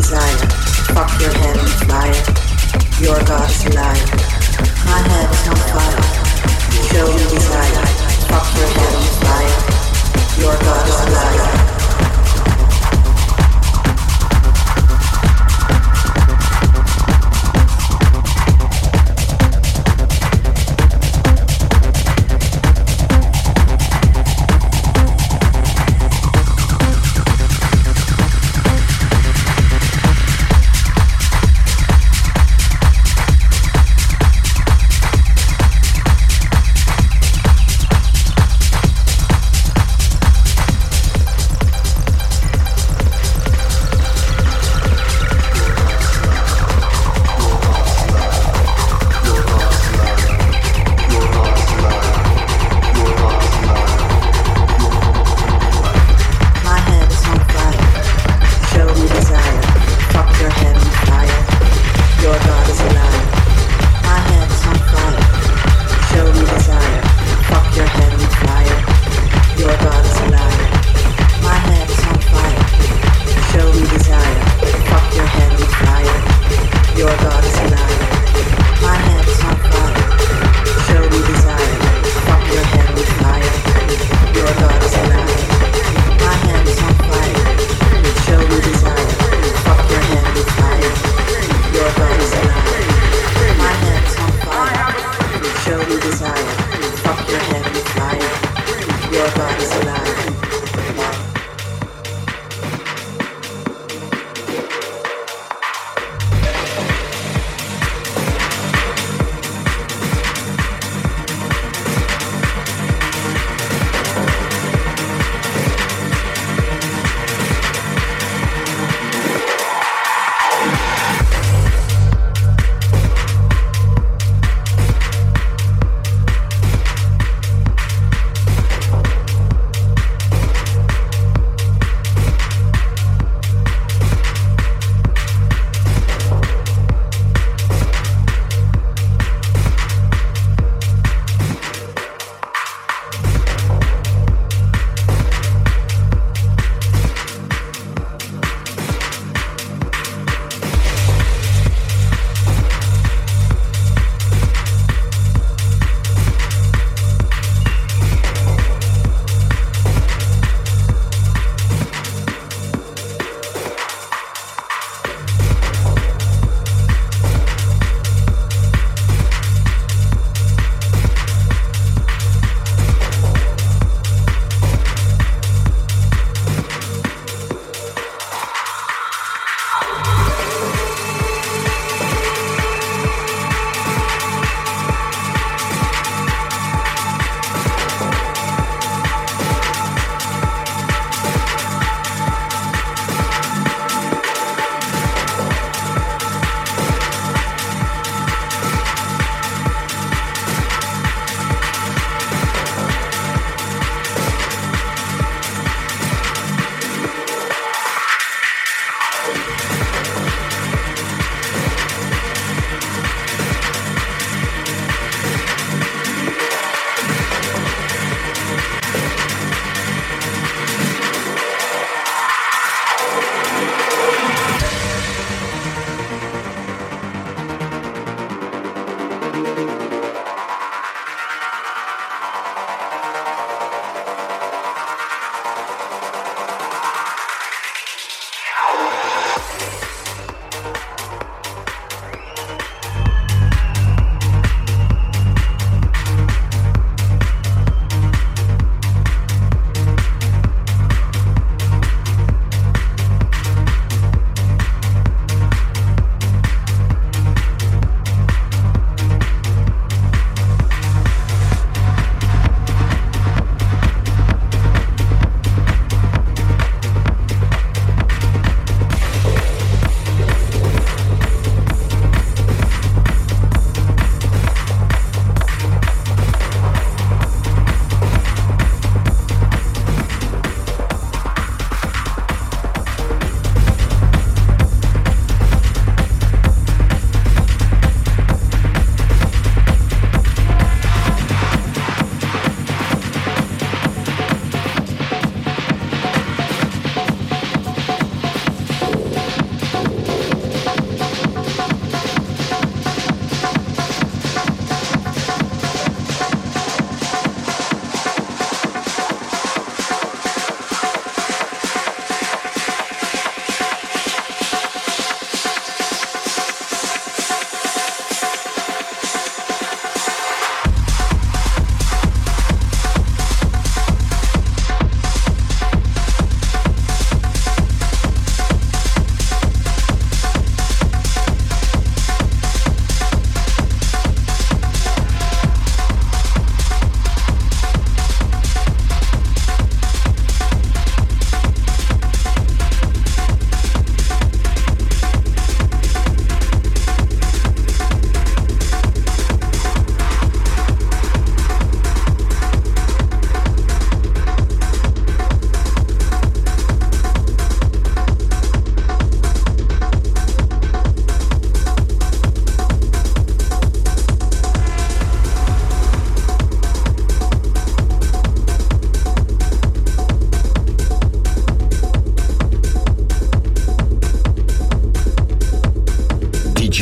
desire. Fuck your head on fire. Your God's a liar. My head is on fire. Show me desire. Fuck your head on fire. Your god's a liar.